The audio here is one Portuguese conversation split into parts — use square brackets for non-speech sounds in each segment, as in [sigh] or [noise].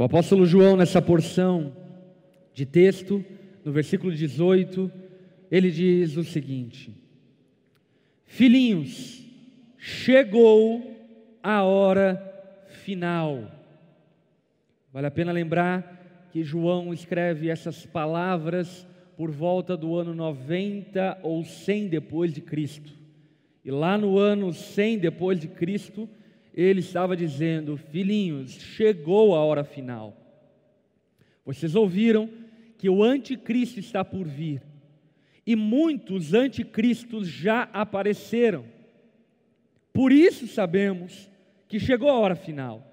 O apóstolo João, nessa porção de texto, no versículo 18, ele diz o seguinte: Filhinhos, chegou a hora final. Vale a pena lembrar que João escreve essas palavras por volta do ano 90 ou 100 depois de Cristo. E lá no ano 100 depois de Cristo, ele estava dizendo: Filhinhos, chegou a hora final. Vocês ouviram que o anticristo está por vir. E muitos anticristos já apareceram. Por isso sabemos que chegou a hora final.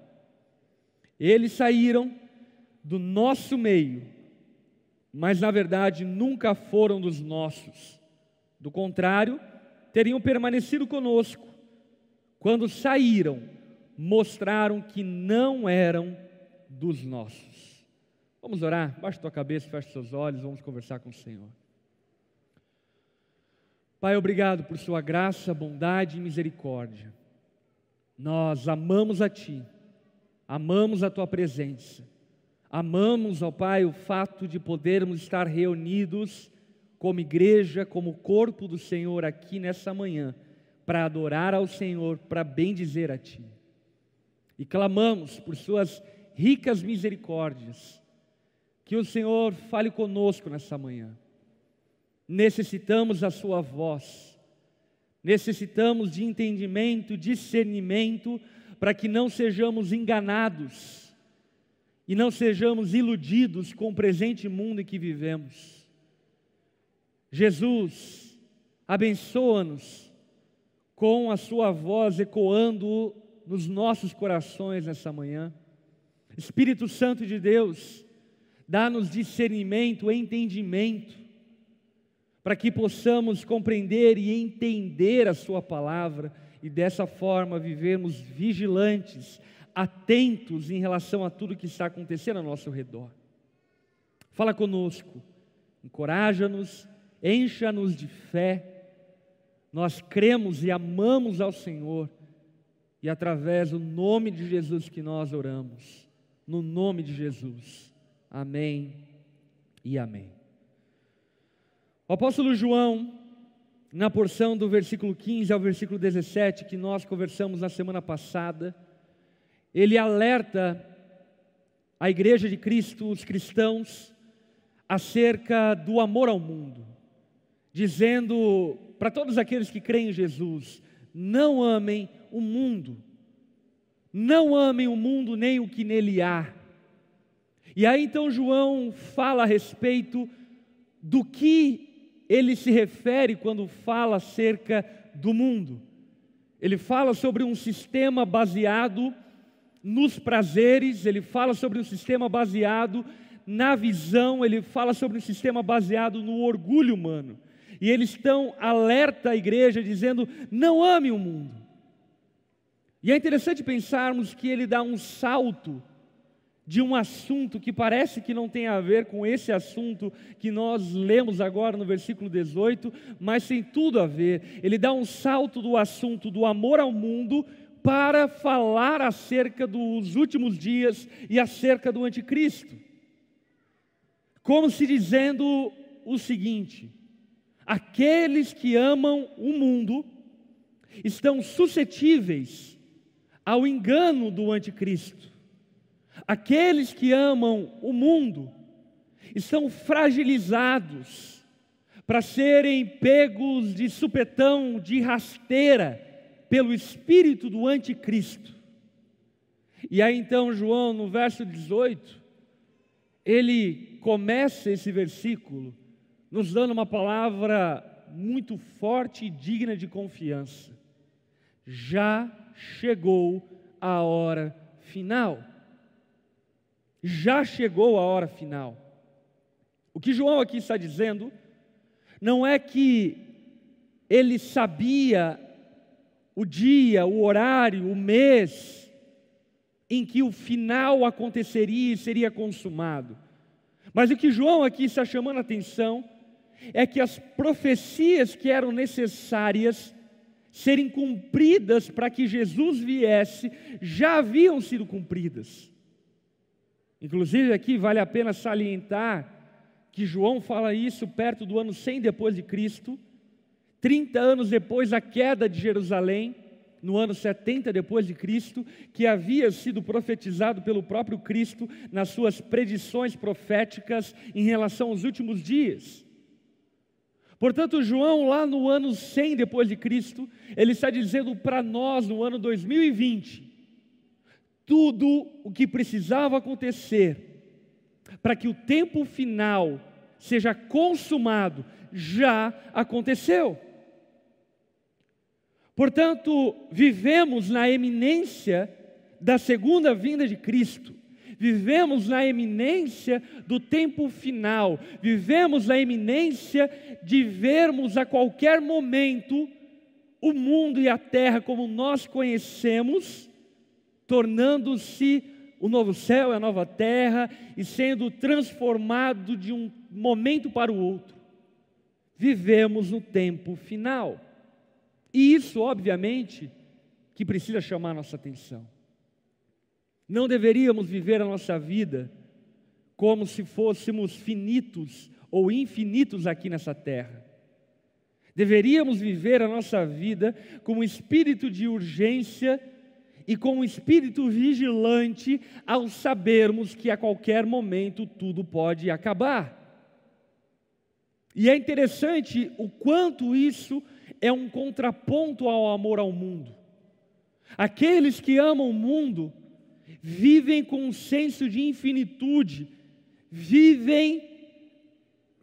Eles saíram do nosso meio, mas na verdade nunca foram dos nossos. Do contrário, teriam permanecido conosco. Quando saíram, mostraram que não eram dos nossos. Vamos orar? Baixa tua cabeça, fecha seus olhos, vamos conversar com o Senhor. Pai, obrigado por Sua graça, bondade e misericórdia. Nós amamos a Ti, amamos a Tua presença, amamos, ó Pai, o fato de podermos estar reunidos como igreja, como corpo do Senhor aqui nessa manhã, para adorar ao Senhor, para bendizer a Ti. E clamamos por Suas ricas misericórdias, que o Senhor fale conosco nessa manhã. Necessitamos da Sua voz, necessitamos de entendimento, discernimento, para que não sejamos enganados e não sejamos iludidos com o presente mundo em que vivemos Jesus, abençoa-nos com a Sua voz ecoando nos nossos corações nessa manhã. Espírito Santo de Deus, dá-nos discernimento, entendimento, para que possamos compreender e entender a Sua palavra e dessa forma vivermos vigilantes, atentos em relação a tudo que está acontecendo ao nosso redor. Fala conosco, encoraja-nos encha-nos de fé. Nós cremos e amamos ao Senhor, e através do nome de Jesus que nós oramos, no nome de Jesus. Amém e amém. O apóstolo João, na porção do versículo 15 ao versículo 17, que nós conversamos na semana passada, ele alerta a igreja de Cristo, os cristãos, acerca do amor ao mundo dizendo para todos aqueles que creem em Jesus: não amem o mundo, não amem o mundo nem o que nele há. E aí então João fala a respeito do que ele se refere quando fala acerca do mundo. Ele fala sobre um sistema baseado nos prazeres, ele fala sobre um sistema baseado na visão, ele fala sobre um sistema baseado no orgulho humano. E eles estão alerta à igreja, dizendo: não ame o mundo. E é interessante pensarmos que ele dá um salto de um assunto que parece que não tem a ver com esse assunto que nós lemos agora no versículo 18, mas tem tudo a ver. Ele dá um salto do assunto do amor ao mundo para falar acerca dos últimos dias e acerca do anticristo. Como se dizendo o seguinte: aqueles que amam o mundo estão suscetíveis ao engano do anticristo. Aqueles que amam o mundo estão fragilizados para serem pegos de supetão, de rasteira, pelo espírito do anticristo. E aí então, João, no verso 18, ele começa esse versículo nos dando uma palavra muito forte e digna de confiança. Já chegou a hora final. Já chegou a hora final. O que João aqui está dizendo não é que ele sabia o dia, o horário, o mês em que o final aconteceria e seria consumado. Mas o que João aqui está chamando a atenção é que as profecias que eram necessárias serem cumpridas para que Jesus viesse já haviam sido cumpridas. Inclusive aqui vale a pena salientar que João fala isso perto do ano 100 depois de Cristo, 30 anos depois da queda de Jerusalém, no ano 70 depois de Cristo, que havia sido profetizado pelo próprio Cristo nas suas predições proféticas em relação aos últimos dias. Portanto, João, lá no ano 100 depois de Cristo, ele está dizendo para nós no ano 2020 tudo o que precisava acontecer para que o tempo final seja consumado já aconteceu. Portanto, vivemos na eminência da segunda vinda de Cristo, vivemos na eminência do tempo final, vivemos na eminência de vermos a qualquer momento o mundo e a terra como nós conhecemos, tornando-se o novo céu e a nova terra e sendo transformado de um momento para o outro. Vivemos no tempo final. E isso, obviamente, que precisa chamar nossa atenção. Não deveríamos viver a nossa vida como se fôssemos finitos ou infinitos aqui nessa terra. Deveríamos viver a nossa vida com um espírito de urgência e com um espírito vigilante ao sabermos que a qualquer momento tudo pode acabar. E é interessante o quanto isso é um contraponto ao amor ao mundo. Aqueles que amam o mundo vivem com um senso de infinitude, vivem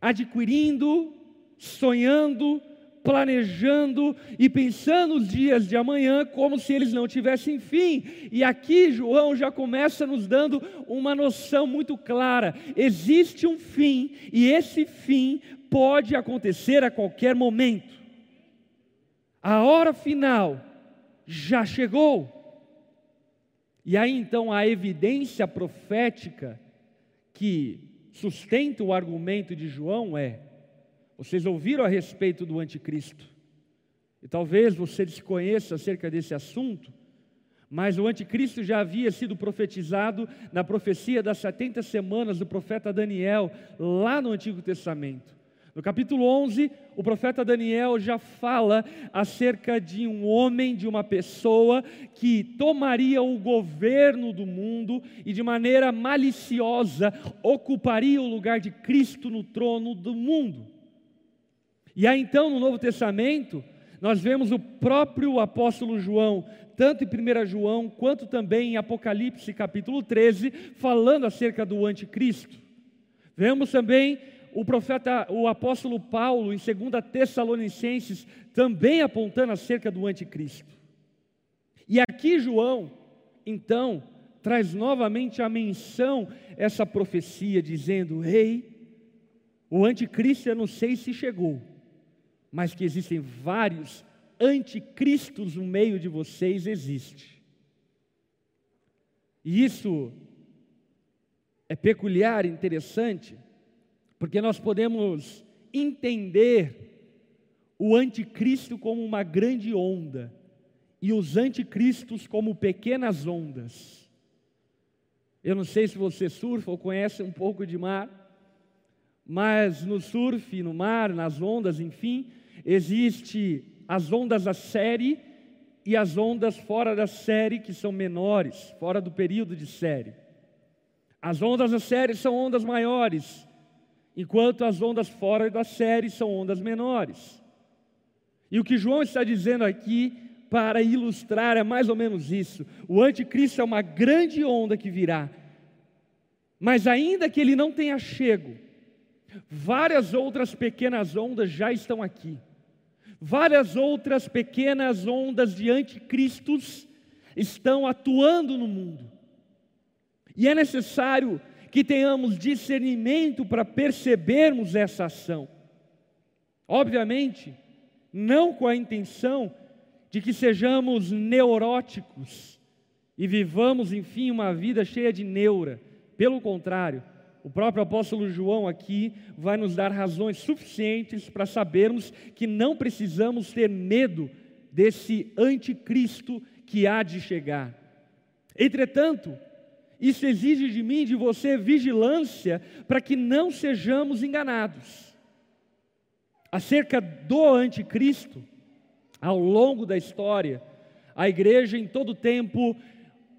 adquirindo, sonhando, planejando e pensando os dias de amanhã como se eles não tivessem fim. E aqui João já começa nos dando uma noção muito clara: existe um fim e esse fim pode acontecer a qualquer momento. A hora final já chegou. E aí então a evidência profética que sustenta o argumento de João é: vocês ouviram a respeito do anticristo. E talvez você desconheça acerca desse assunto, mas o anticristo já havia sido profetizado na profecia das 70 semanas do profeta Daniel, lá no Antigo Testamento. No capítulo 11, o profeta Daniel já fala acerca de um homem, de uma pessoa que tomaria o governo do mundo e de maneira maliciosa ocuparia o lugar de Cristo no trono do mundo. E aí então, no Novo Testamento, nós vemos o próprio apóstolo João, tanto em 1 João quanto também em Apocalipse capítulo 13, falando acerca do anticristo. Vemos também o profeta, o apóstolo Paulo, em 2 Tessalonicenses, também apontando acerca do anticristo. E aqui João, então, traz novamente a menção essa profecia, dizendo: Rei, o anticristo eu não sei se chegou, mas que existem vários anticristos no meio de vocês, existe. E isso é peculiar, interessante, porque nós podemos entender o anticristo como uma grande onda e os anticristos como pequenas ondas. Eu não sei se você surfa ou conhece um pouco de mar, mas no surf, no mar, nas ondas, enfim, existe as ondas da série e as ondas fora da série que são menores, fora do período de série. As ondas da série são ondas maiores, enquanto as ondas fora da série são ondas menores. E o que João está dizendo aqui, para ilustrar, é mais ou menos isso: o anticristo é uma grande onda que virá, mas ainda que ele não tenha chego, várias outras pequenas ondas já estão aqui, várias outras pequenas ondas de anticristos estão atuando no mundo, e é necessário que tenhamos discernimento para percebermos essa ação. Obviamente, não com a intenção de que sejamos neuróticos e vivamos, enfim, uma vida cheia de neura. Pelo contrário, o próprio apóstolo João aqui vai nos dar razões suficientes para sabermos que não precisamos ter medo desse anticristo que há de chegar. Entretanto, Isso exige de mim, de você, vigilância para que não sejamos enganados. Acerca do anticristo, ao longo da história, a igreja em todo tempo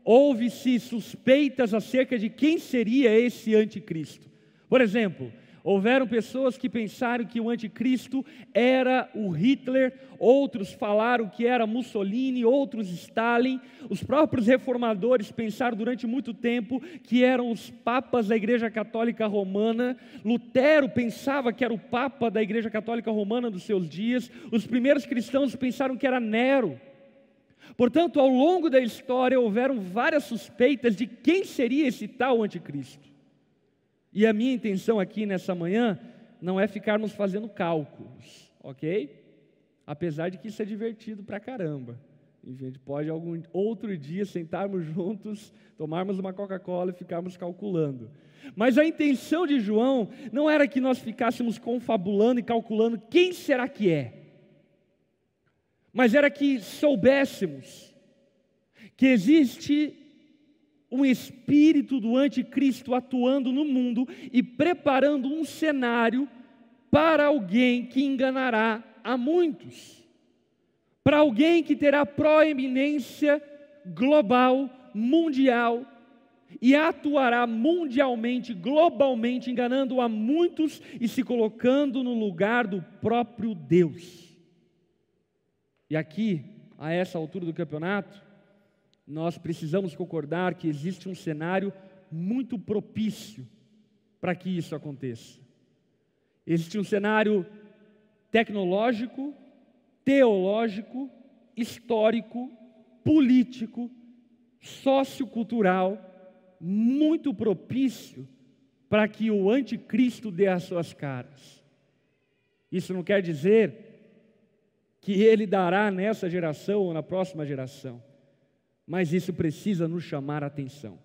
houve-se suspeitas acerca de quem seria esse anticristo. Por exemplo, Houveram pessoas que pensaram que o anticristo era o Hitler, outros falaram que era Mussolini, outros Stalin. Os próprios reformadores pensaram durante muito tempo que eram os papas da Igreja Católica Romana. Lutero pensava que era o papa da Igreja Católica Romana dos seus dias. Os primeiros cristãos pensaram que era Nero. Portanto, ao longo da história houveram várias suspeitas de quem seria esse tal anticristo. E a minha intenção aqui nessa manhã não é ficarmos fazendo cálculos, ok? Apesar de que isso é divertido pra caramba. A gente pode algum outro dia sentarmos [laughs] juntos, tomarmos uma Coca-Cola e ficarmos calculando. Mas a intenção de João não era que nós ficássemos confabulando e calculando quem será que é. Mas era que soubéssemos que existe um espírito do anticristo atuando no mundo e preparando um cenário para alguém que enganará a muitos, para alguém que terá proeminência global, mundial, e atuará mundialmente, globalmente, enganando a muitos e se colocando no lugar do próprio Deus. E aqui, a essa altura do campeonato, nós precisamos concordar que existe um cenário muito propício para que isso aconteça. Existe um cenário tecnológico, teológico, histórico, político, sociocultural, muito propício para que o anticristo dê as suas caras. Isso não quer dizer que ele dará nessa geração ou na próxima geração mas isso precisa nos chamar a atenção.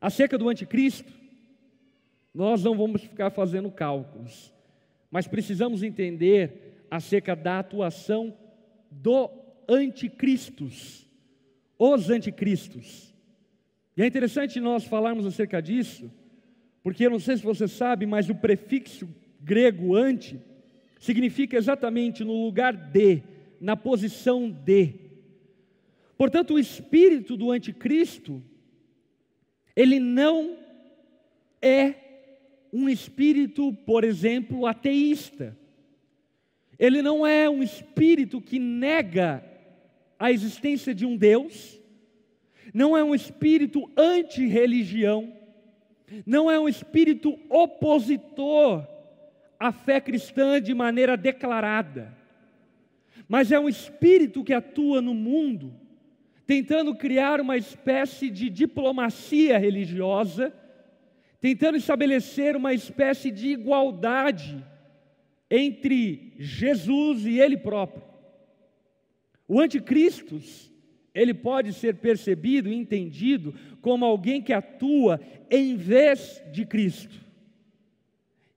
Acerca do anticristo, nós não vamos ficar fazendo cálculos, mas precisamos entender acerca da atuação do anticristos, os anticristos. E é interessante nós falarmos acerca disso, porque eu não sei se você sabe, mas o prefixo grego anti significa exatamente no lugar de, na posição de. Portanto, o espírito do anticristo, ele não é um espírito, por exemplo, ateísta. Ele não é um espírito que nega a existência de um Deus, não é um espírito anti-religião, não é um espírito opositor à fé cristã de maneira declarada, mas é um espírito que atua no mundo tentando criar uma espécie de diplomacia religiosa, tentando estabelecer uma espécie de igualdade entre Jesus e Ele próprio. O anticristo, ele pode ser percebido e entendido como alguém que atua em vez de Cristo.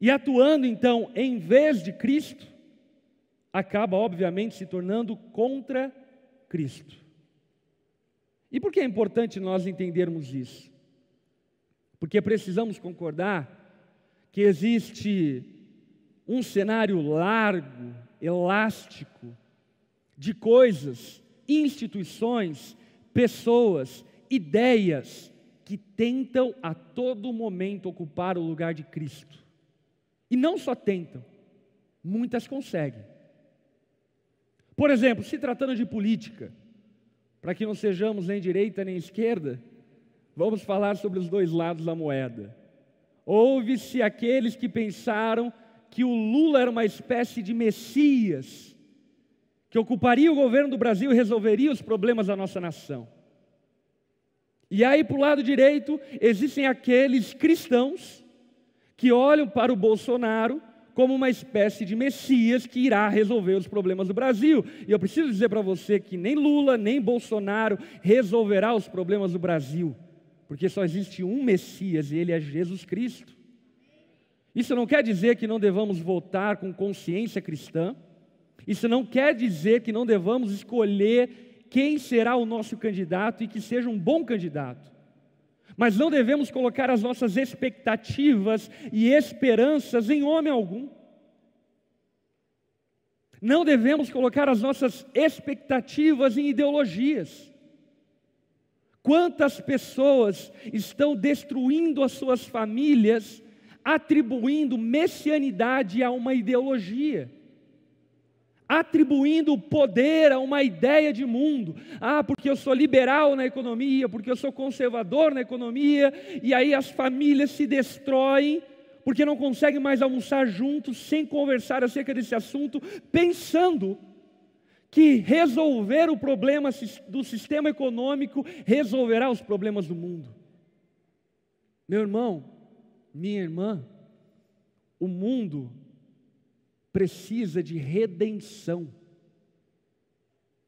E atuando então em vez de Cristo, acaba obviamente se tornando contra Cristo. E por que é importante nós entendermos isso? Porque precisamos concordar que existe um cenário largo, elástico, de coisas, instituições, pessoas, ideias que tentam a todo momento ocupar o lugar de Cristo. E não só tentam, muitas conseguem. Por exemplo, se tratando de política, para que não sejamos nem direita nem esquerda, vamos falar sobre os dois lados da moeda. Houve-se aqueles que pensaram que o Lula era uma espécie de Messias, que ocuparia o governo do Brasil e resolveria os problemas da nossa nação. E aí, para o lado direito, existem aqueles cristãos que olham para o Bolsonaro como uma espécie de Messias que irá resolver os problemas do Brasil. E eu preciso dizer para você que nem Lula, nem Bolsonaro resolverá os problemas do Brasil, porque só existe um Messias e ele é Jesus Cristo. Isso não quer dizer que não devamos votar com consciência cristã, isso não quer dizer que não devamos escolher quem será o nosso candidato e que seja um bom candidato. Mas não devemos colocar as nossas expectativas e esperanças em homem algum. Não devemos colocar as nossas expectativas em ideologias. Quantas pessoas estão destruindo as suas famílias, atribuindo messianidade a uma ideologia? Atribuindo poder a uma ideia de mundo. Ah, porque eu sou liberal na economia, porque eu sou conservador na economia, e aí as famílias se destroem porque não conseguem mais almoçar juntos sem conversar acerca desse assunto, pensando que resolver o problema do sistema econômico resolverá os problemas do mundo. Meu irmão, minha irmã, o mundo precisa de redenção.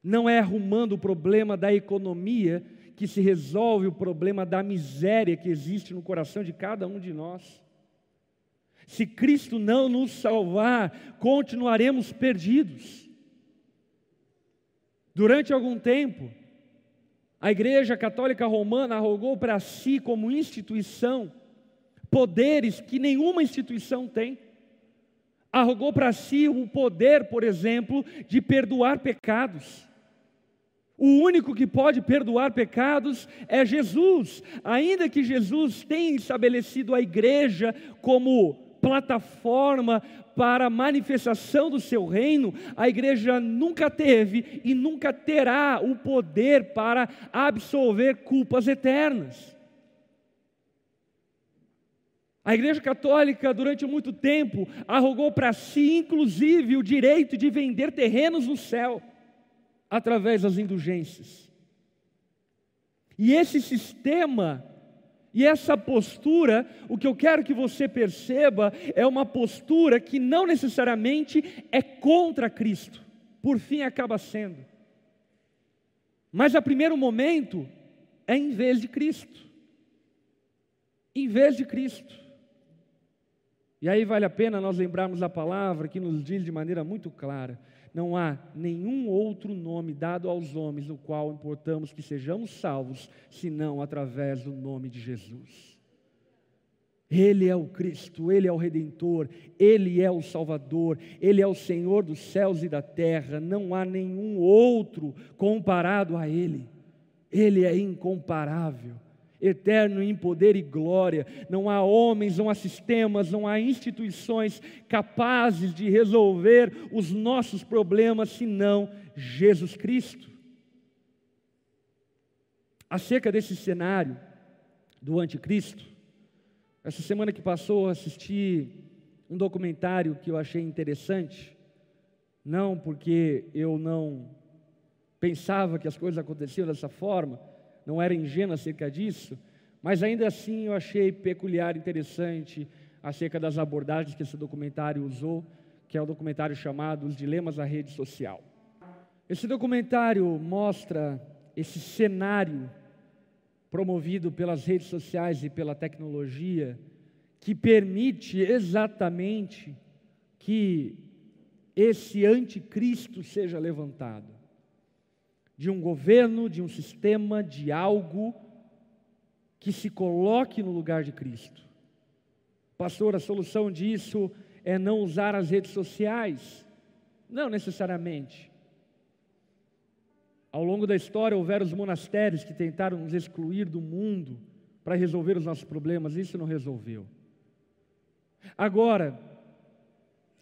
Não é arrumando o problema da economia que se resolve o problema da miséria que existe no coração de cada um de nós. Se Cristo não nos salvar, continuaremos perdidos. Durante algum tempo, a Igreja Católica Romana arrogou para si, como instituição, poderes que nenhuma instituição tem. Arrogou para si o poder, por exemplo, de perdoar pecados. O único que pode perdoar pecados é Jesus, ainda que Jesus tenha estabelecido a igreja como plataforma para a manifestação do seu reino, a igreja nunca teve e nunca terá o poder para absolver culpas eternas. A Igreja Católica, durante muito tempo, arrogou para si, inclusive, o direito de vender terrenos no céu, através das indulgências. E esse sistema e essa postura, o que eu quero que você perceba, é uma postura que não necessariamente é contra Cristo, por fim acaba sendo. Mas a primeiro momento é em vez de Cristo. Em vez de Cristo. E aí vale a pena nós lembrarmos a palavra que nos diz de maneira muito clara: não há nenhum outro nome dado aos homens no qual importamos que sejamos salvos, senão através do nome de Jesus. Ele é o Cristo, Ele é o Redentor, Ele é o Salvador, Ele é o Senhor dos céus e da terra, não há nenhum outro comparado a Ele, Ele é incomparável eterno em poder e glória. Não há homens, não há sistemas, não há instituições capazes de resolver os nossos problemas senão Jesus Cristo. Acerca desse cenário do anticristo, essa semana que passou assisti um documentário que eu achei interessante, não porque eu não pensava que as coisas aconteciam dessa forma, não era ingênua acerca disso, mas ainda assim eu achei peculiar, interessante acerca das abordagens que esse documentário usou, que é o um documentário chamado Os Dilemas da Rede Social. Esse documentário mostra esse cenário promovido pelas redes sociais e pela tecnologia que permite exatamente que esse anticristo seja levantado de um governo, de um sistema, de algo que se coloque no lugar de Cristo. Pastor, a solução disso é não usar as redes sociais? Não necessariamente. Ao longo da história houveram os monastérios que tentaram nos excluir do mundo para resolver os nossos problemas, isso não resolveu. Agora,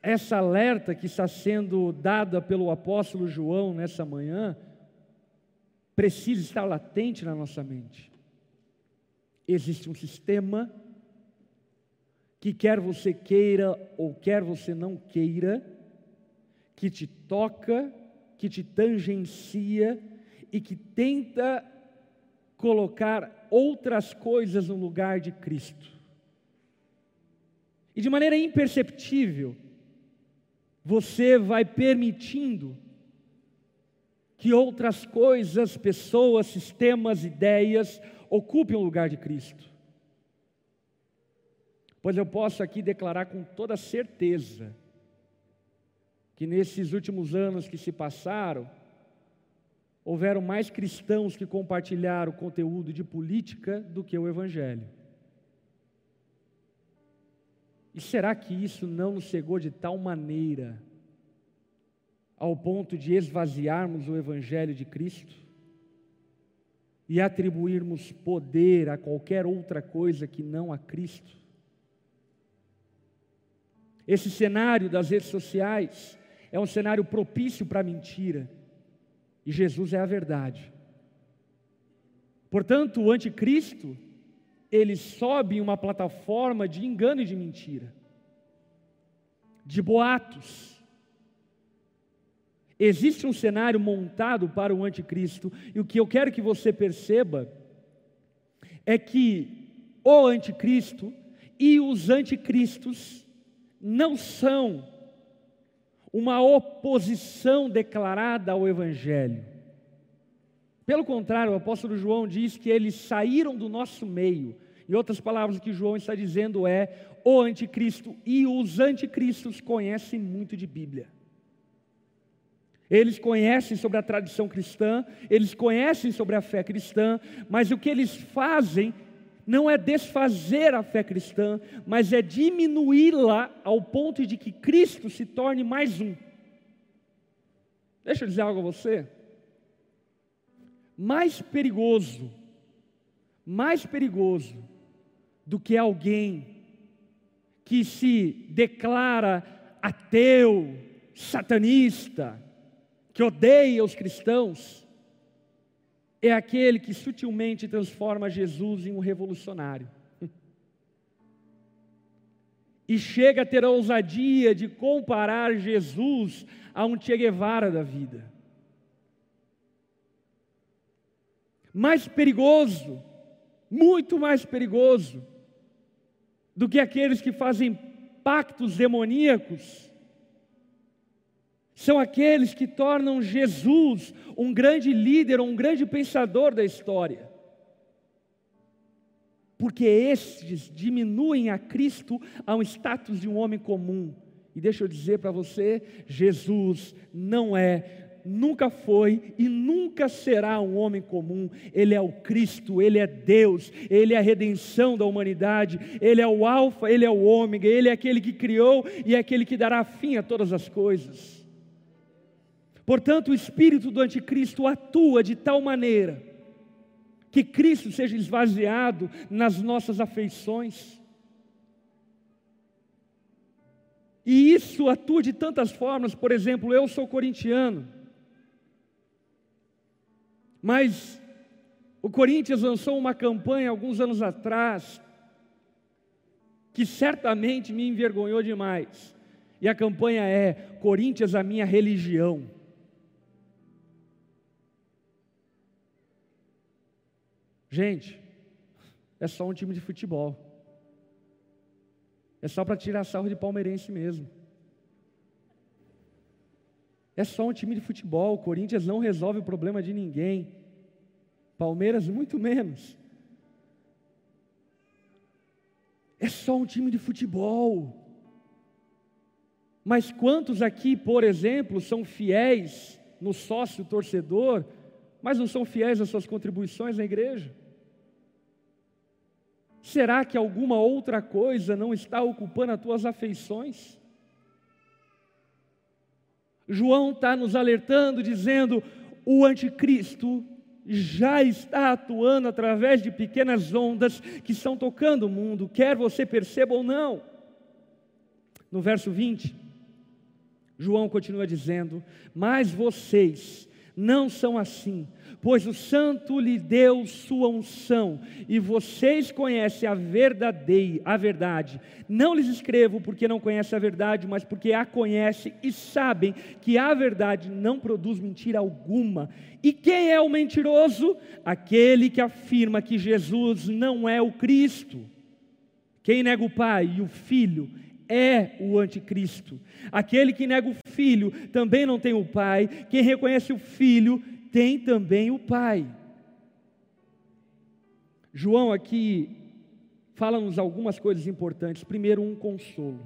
essa alerta que está sendo dada pelo apóstolo João nessa manhã, precisa estar latente na nossa mente. Existe um sistema que, quer você queira ou quer você não queira, que te toca, que te tangencia e que tenta colocar outras coisas no lugar de Cristo. E de maneira imperceptível, você vai permitindo que outras coisas, pessoas, sistemas, ideias ocupem o lugar de Cristo. Pois eu posso aqui declarar com toda certeza que nesses últimos anos que se passaram, houveram mais cristãos que compartilharam o conteúdo de política do que o Evangelho. E será que isso não nos cegou de tal maneira ao ponto de esvaziarmos o Evangelho de Cristo e atribuirmos poder a qualquer outra coisa que não a Cristo? Esse cenário das redes sociais é um cenário propício para a mentira, e Jesus é a verdade. Portanto, o anticristo, ele sobe em uma plataforma de engano e de mentira, de boatos. Existe um cenário montado para o anticristo, e o que eu quero que você perceba é que o anticristo e os anticristos não são uma oposição declarada ao Evangelho. Pelo contrário, o apóstolo João diz que eles saíram do nosso meio. Em outras palavras, o que João está dizendo é: o anticristo e os anticristos conhecem muito de Bíblia. Eles conhecem sobre a tradição cristã, eles conhecem sobre a fé cristã, mas o que eles fazem não é desfazer a fé cristã, mas é diminuí-la ao ponto de que Cristo se torne mais um. Deixa eu dizer algo a você. Mais perigoso, mais perigoso do que alguém que se declara ateu, satanista, que odeia os cristãos, é aquele que sutilmente transforma Jesus em um revolucionário. [laughs] E chega a ter a ousadia de comparar Jesus a um Che Guevara da vida. Mais perigoso, muito mais perigoso, do que aqueles que fazem pactos demoníacos são aqueles que tornam Jesus um grande líder, um grande pensador da história. Porque estes diminuem a Cristo a um status de um homem comum. E deixa eu dizer para você: Jesus não é, nunca foi e nunca será um homem comum. Ele é o Cristo, ele é Deus, ele é a redenção da humanidade, ele é o Alfa, ele é o Ômega, ele é aquele que criou e é aquele que dará fim a todas as coisas. Portanto, o espírito do anticristo atua de tal maneira que Cristo seja esvaziado nas nossas afeições. E isso atua de tantas formas, por exemplo, eu sou corintiano, mas o Corinthians lançou uma campanha alguns anos atrás, que certamente me envergonhou demais, e a campanha é: Corinthians, a minha religião. Gente, é só um time de futebol. É só para tirar sarro de palmeirense mesmo. É só um time de futebol. O Corinthians não resolve o problema de ninguém. Palmeiras, muito menos. É só um time de futebol. Mas quantos aqui, por exemplo, são fiéis no sócio torcedor, mas não são fiéis às suas contribuições na igreja? Será que alguma outra coisa não está ocupando as tuas afeições? João está nos alertando, dizendo: o anticristo já está atuando através de pequenas ondas que estão tocando o mundo, quer você perceba ou não. No verso 20, João continua dizendo: Mas vocês não são assim, pois o Santo lhe deu sua unção, e vocês conhecem a verdadeira, a verdade. Não lhes escrevo porque não conhecem a verdade, mas porque a conhecem e sabem que a verdade não produz mentira alguma. E quem é o mentiroso? Aquele que afirma que Jesus não é o Cristo. Quem nega o Pai e o Filho é o anticristo. Aquele que nega o filho também não tem o pai. Quem reconhece o filho tem também o Pai. João aqui fala-nos algumas coisas importantes. Primeiro, um consolo.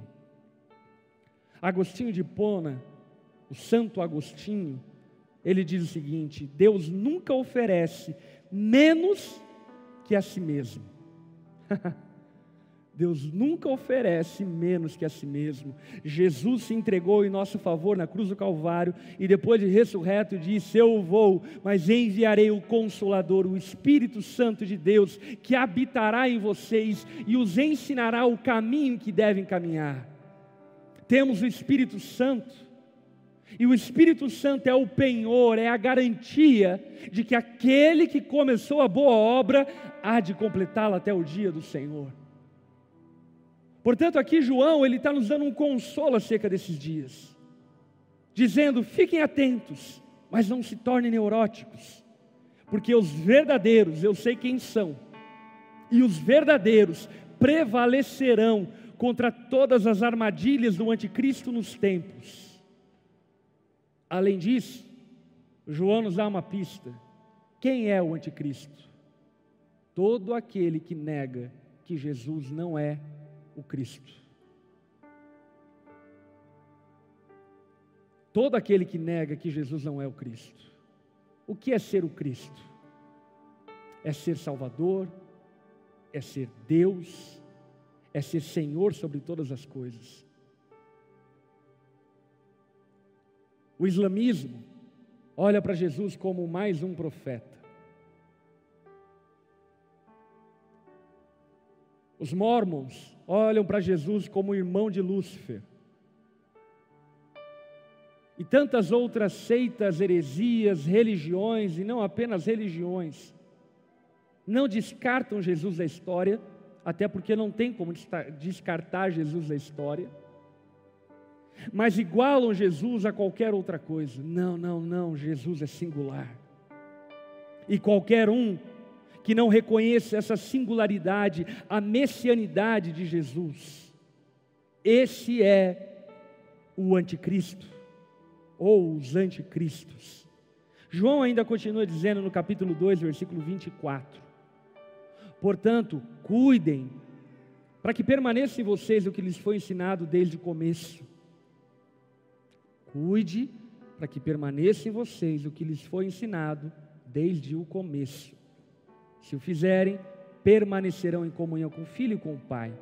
Agostinho de Pona, o Santo Agostinho, ele diz o seguinte: Deus nunca oferece menos que a si mesmo. [laughs] Deus nunca oferece menos que a si mesmo. Jesus se entregou em nosso favor na cruz do Calvário e depois de ressurreto disse: Eu vou, mas enviarei o Consolador, o Espírito Santo de Deus, que habitará em vocês e os ensinará o caminho que devem caminhar. Temos o Espírito Santo. E o Espírito Santo é o penhor, é a garantia de que aquele que começou a boa obra há de completá-la até o dia do Senhor. Portanto, aqui João ele está nos dando um consolo acerca desses dias, dizendo: fiquem atentos, mas não se tornem neuróticos, porque os verdadeiros, eu sei quem são, e os verdadeiros prevalecerão contra todas as armadilhas do anticristo nos tempos. Além disso, João nos dá uma pista: quem é o anticristo? Todo aquele que nega que Jesus não é o Cristo. Todo aquele que nega que Jesus não é o Cristo. O que é ser o Cristo? É ser Salvador, é ser Deus, é ser Senhor sobre todas as coisas. O islamismo olha para Jesus como mais um profeta. Os mormons olham para Jesus como irmão de Lúcifer. E tantas outras seitas, heresias, religiões, e não apenas religiões, não descartam Jesus da história, até porque não tem como descartar Jesus da história, mas igualam Jesus a qualquer outra coisa. Não, não, não, Jesus é singular. E qualquer um que não reconheça essa singularidade, a messianidade de Jesus. Esse é o anticristo, ou os anticristos. João ainda continua dizendo no capítulo 2, versículo 24: Portanto, cuidem, para que permaneça em vocês o que lhes foi ensinado desde o começo. Cuide para que permaneça em vocês o que lhes foi ensinado desde o começo. Se o fizerem, permanecerão em comunhão com o Filho e com o Pai.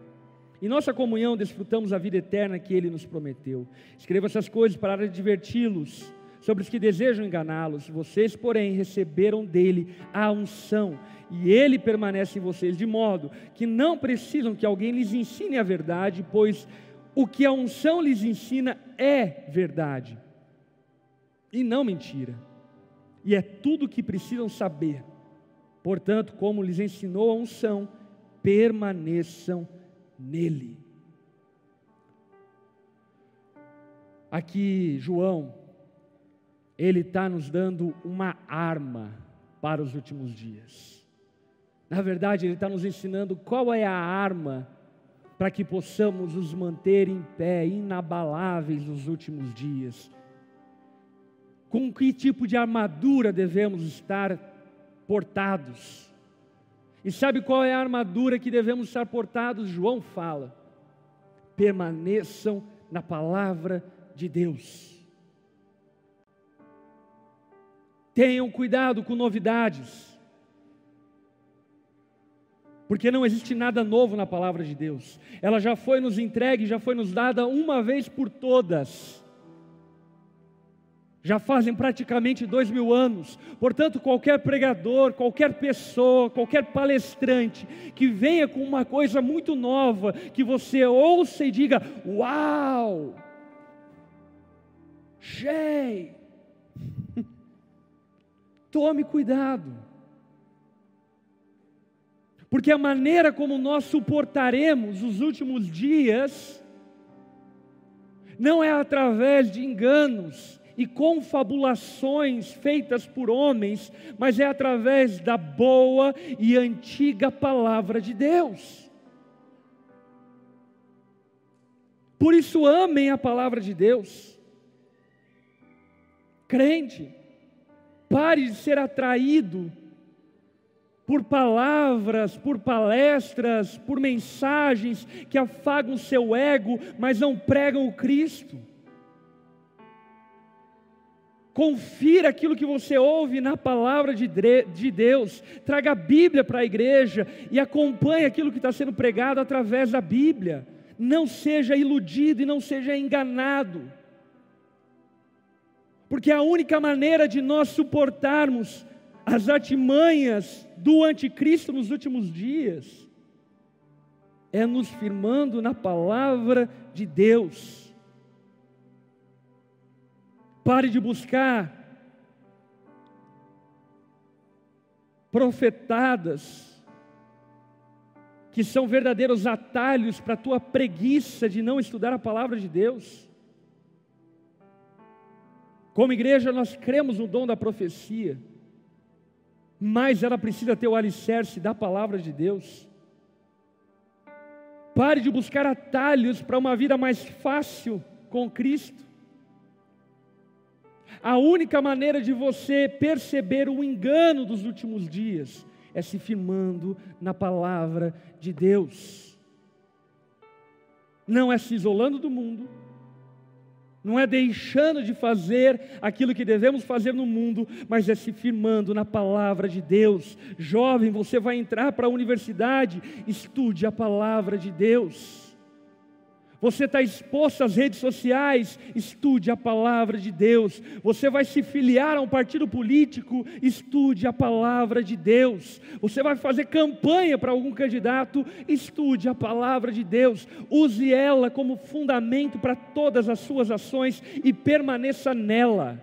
Em nossa comunhão desfrutamos a vida eterna que Ele nos prometeu. Escreva essas coisas para adverti-los sobre os que desejam enganá-los. Vocês, porém, receberam dele a unção, e ele permanece em vocês, de modo que não precisam que alguém lhes ensine a verdade, pois o que a unção lhes ensina é verdade, e não mentira. E é tudo o que precisam saber Portanto, como lhes ensinou a unção, permaneçam nele. Aqui, João, ele está nos dando uma arma para os últimos dias. Na verdade, ele está nos ensinando qual é a arma para que possamos nos manter em pé, inabaláveis nos últimos dias. Com que tipo de armadura devemos estar portados. E sabe qual é a armadura que devemos estar portados? João fala: permaneçam na palavra de Deus. Tenham cuidado com novidades, porque não existe nada novo na palavra de Deus, ela já foi nos entregue, já foi nos dada uma vez por todas já fazem praticamente dois mil anos. Portanto, qualquer pregador, qualquer pessoa, qualquer palestrante que venha com uma coisa muito nova, que você ouça e diga: Uau! Cheio! Tome cuidado. Porque a maneira como nós suportaremos os últimos dias não é através de enganos, e confabulações feitas por homens, mas é através da boa e antiga palavra de Deus. Por isso, amem a palavra de Deus. Crente, pare de ser atraído por palavras, por palestras, por mensagens que afagam o seu ego, mas não pregam o Cristo. Confira aquilo que você ouve na palavra de Deus. Traga a Bíblia para a igreja e acompanhe aquilo que está sendo pregado através da Bíblia. Não seja iludido e não seja enganado. Porque a única maneira de nós suportarmos as artimanhas do anticristo nos últimos dias é nos firmando na palavra de Deus. Pare de buscar profetadas que são verdadeiros atalhos para a tua preguiça de não estudar a palavra de Deus. Como igreja, nós cremos no dom da profecia, mas ela precisa ter o alicerce da palavra de Deus. Pare de buscar atalhos para uma vida mais fácil com Cristo. A única maneira de você perceber o engano dos últimos dias é se firmando na palavra de Deus. Não é se isolando do mundo, não é deixando de fazer aquilo que devemos fazer no mundo, mas é se firmando na palavra de Deus. Jovem, você vai entrar para a universidade, estude a palavra de Deus. Você está exposto às redes sociais, estude a palavra de Deus. Você vai se filiar a um partido político, estude a palavra de Deus. Você vai fazer campanha para algum candidato, estude a palavra de Deus. Use ela como fundamento para todas as suas ações e permaneça nela.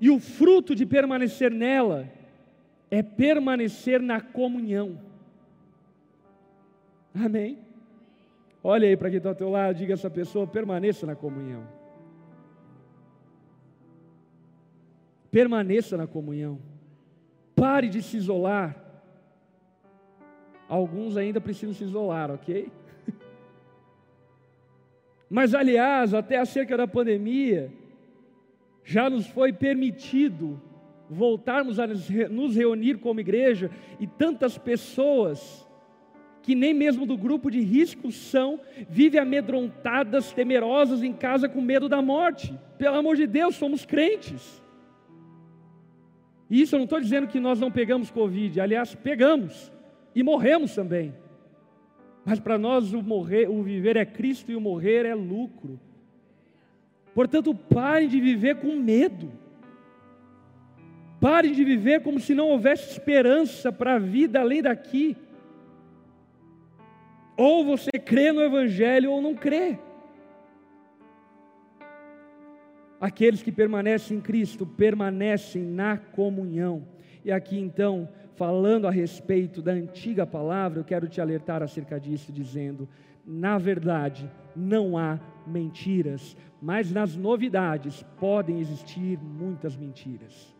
E o fruto de permanecer nela é permanecer na comunhão. Amém? Olha aí para quem está ao teu lado, diga a essa pessoa: permaneça na comunhão. Permaneça na comunhão. Pare de se isolar. Alguns ainda precisam se isolar, ok? [laughs] Mas, aliás, até acerca da pandemia, já nos foi permitido voltarmos a nos reunir como igreja e tantas pessoas que nem mesmo do grupo de risco são, vivem amedrontadas, temerosas em casa com medo da morte. Pelo amor de Deus, somos crentes. E isso eu não estou dizendo que nós não pegamos Covid, aliás, pegamos e morremos também. Mas para nós o, morrer, o viver é Cristo e o morrer é lucro. Portanto, parem de viver com medo. Parem de viver como se não houvesse esperança para a vida além daqui. Ou você crê no Evangelho ou não crê. Aqueles que permanecem em Cristo permanecem na comunhão. E aqui então, falando a respeito da antiga palavra, eu quero te alertar acerca disso, dizendo: na verdade, não há mentiras, mas nas novidades podem existir muitas mentiras.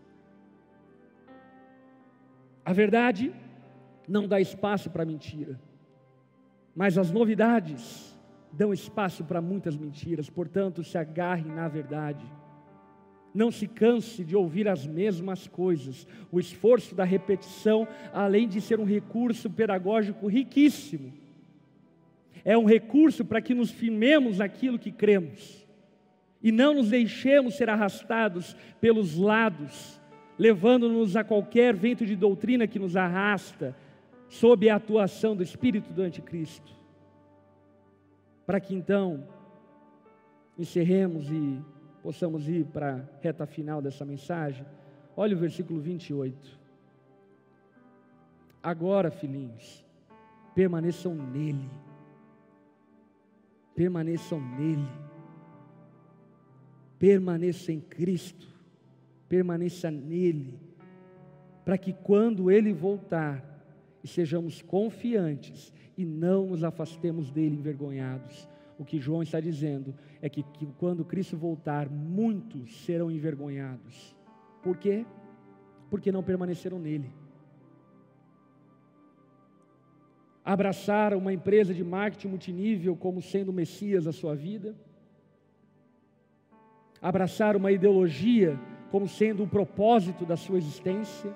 A verdade não dá espaço para mentira. Mas as novidades dão espaço para muitas mentiras, portanto, se agarre na verdade. Não se canse de ouvir as mesmas coisas. O esforço da repetição, além de ser um recurso pedagógico riquíssimo, é um recurso para que nos firmemos naquilo que cremos e não nos deixemos ser arrastados pelos lados, levando-nos a qualquer vento de doutrina que nos arrasta, sob a atuação do espírito do anticristo. Para que então encerremos e possamos ir para a reta final dessa mensagem. Olha o versículo 28. Agora, filhinhos, permaneçam nele. Permaneçam nele. Permaneça em Cristo. Permaneça nele. Para que quando ele voltar, e sejamos confiantes e não nos afastemos dele envergonhados. O que João está dizendo é que, que quando Cristo voltar, muitos serão envergonhados. Por quê? Porque não permaneceram nele. Abraçar uma empresa de marketing multinível como sendo o Messias da sua vida. Abraçar uma ideologia como sendo o propósito da sua existência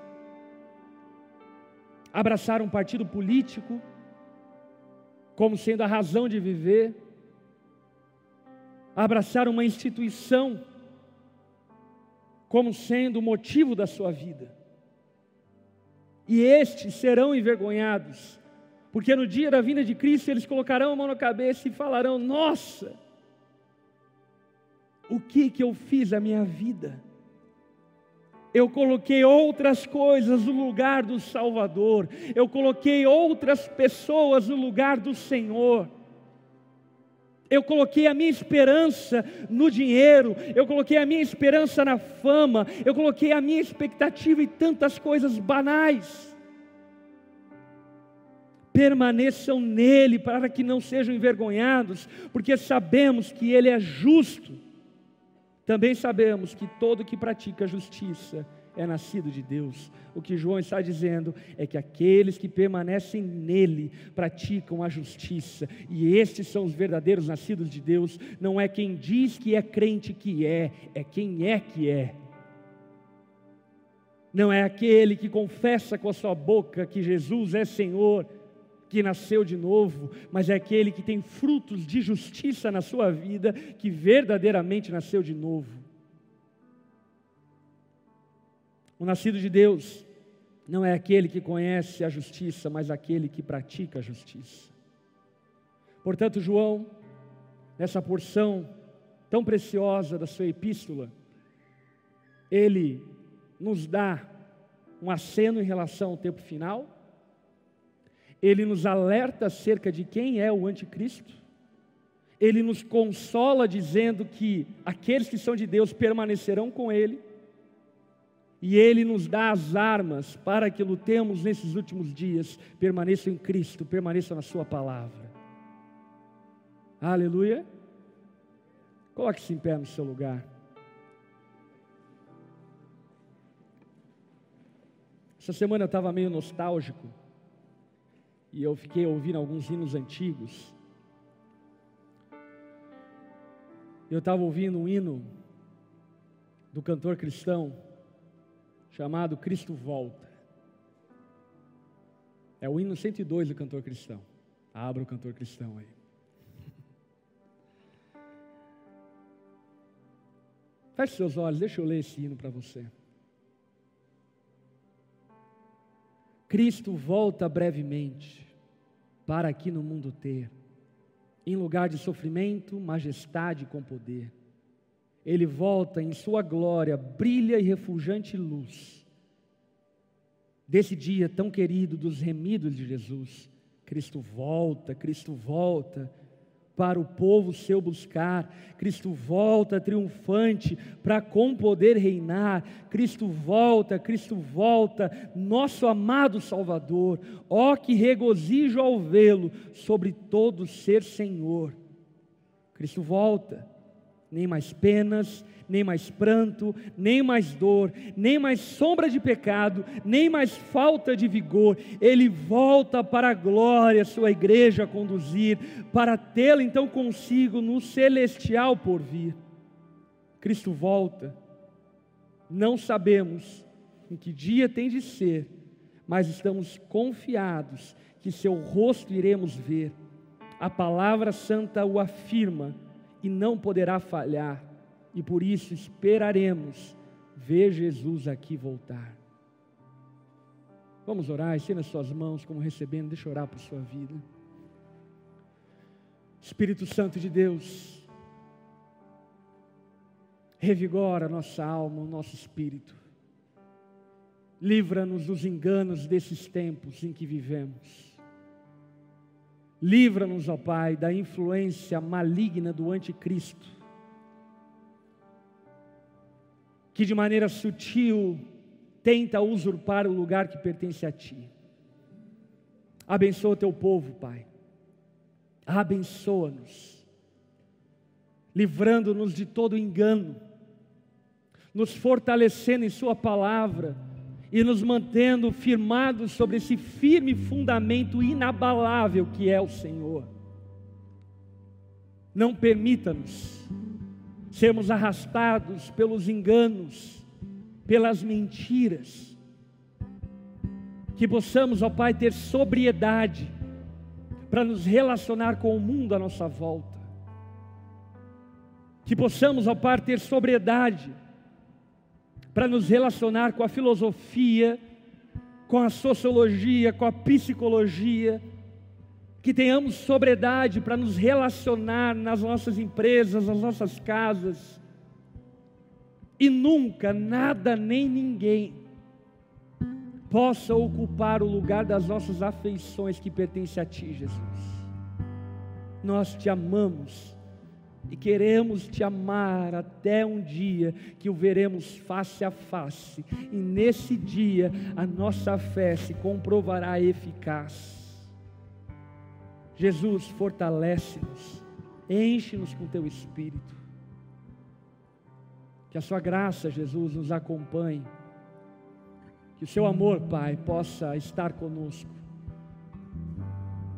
abraçar um partido político como sendo a razão de viver, abraçar uma instituição como sendo o motivo da sua vida. E estes serão envergonhados, porque no dia da vinda de Cristo eles colocarão a mão na cabeça e falarão: Nossa, o que que eu fiz a minha vida? Eu coloquei outras coisas no lugar do Salvador, eu coloquei outras pessoas no lugar do Senhor. Eu coloquei a minha esperança no dinheiro, eu coloquei a minha esperança na fama, eu coloquei a minha expectativa em tantas coisas banais. Permaneçam nele para que não sejam envergonhados, porque sabemos que ele é justo. Também sabemos que todo que pratica justiça é nascido de Deus. O que João está dizendo é que aqueles que permanecem nele praticam a justiça, e estes são os verdadeiros nascidos de Deus. Não é quem diz que é crente que é, é quem é que é. Não é aquele que confessa com a sua boca que Jesus é Senhor, que nasceu de novo, mas é aquele que tem frutos de justiça na sua vida, que verdadeiramente nasceu de novo. O nascido de Deus não é aquele que conhece a justiça, mas aquele que pratica a justiça. Portanto, João, nessa porção tão preciosa da sua epístola, ele nos dá um aceno em relação ao tempo final, ele nos alerta acerca de quem é o anticristo, ele nos consola dizendo que aqueles que são de Deus permanecerão com ele, e Ele nos dá as armas para que lutemos nesses últimos dias. Permaneça em Cristo, permaneça na Sua palavra. Aleluia. Coloque-se em pé no seu lugar. Essa semana eu estava meio nostálgico e eu fiquei ouvindo alguns hinos antigos. Eu estava ouvindo um hino do cantor cristão chamado Cristo Volta. É o hino 102 do cantor cristão. Abra o cantor cristão aí. Feche seus olhos, deixa eu ler esse hino para você. Cristo volta brevemente para aqui no mundo ter, em lugar de sofrimento, majestade com poder ele volta em sua glória, brilha e refulgente luz. Desse dia tão querido dos remidos de Jesus, Cristo volta, Cristo volta para o povo seu buscar, Cristo volta triunfante para com poder reinar, Cristo volta, Cristo volta, nosso amado Salvador, ó que regozijo ao vê-lo sobre todo ser Senhor. Cristo volta nem mais penas, nem mais pranto, nem mais dor, nem mais sombra de pecado, nem mais falta de vigor. Ele volta para a glória, sua igreja conduzir, para tê-la então consigo no celestial porvir. Cristo volta. Não sabemos em que dia tem de ser, mas estamos confiados que seu rosto iremos ver. A palavra santa o afirma e não poderá falhar, e por isso esperaremos ver Jesus aqui voltar. Vamos orar, estenda suas mãos como recebendo, deixa eu orar por sua vida. Espírito Santo de Deus, revigora nossa alma, o nosso espírito. Livra-nos dos enganos desses tempos em que vivemos. Livra-nos, ó Pai, da influência maligna do anticristo, que de maneira sutil tenta usurpar o lugar que pertence a Ti. Abençoa o Teu povo, Pai. Abençoa-nos, livrando-nos de todo engano, nos fortalecendo em Sua palavra e nos mantendo firmados sobre esse firme fundamento inabalável que é o Senhor. Não permita-nos sermos arrastados pelos enganos, pelas mentiras, que possamos, ó Pai, ter sobriedade para nos relacionar com o mundo à nossa volta. Que possamos, ó Pai, ter sobriedade para nos relacionar com a filosofia, com a sociologia, com a psicologia, que tenhamos sobriedade para nos relacionar nas nossas empresas, nas nossas casas, e nunca nada nem ninguém possa ocupar o lugar das nossas afeições que pertence a Ti, Jesus. Nós te amamos e queremos te amar até um dia que o veremos face a face, e nesse dia a nossa fé se comprovará eficaz. Jesus, fortalece-nos, enche-nos com teu espírito. Que a sua graça, Jesus, nos acompanhe. Que o seu amor, Pai, possa estar conosco.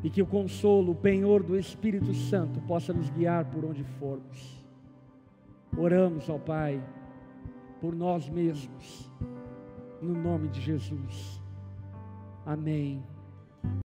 E que o consolo, o penhor do Espírito Santo possa nos guiar por onde formos. Oramos, ó Pai, por nós mesmos, no nome de Jesus. Amém.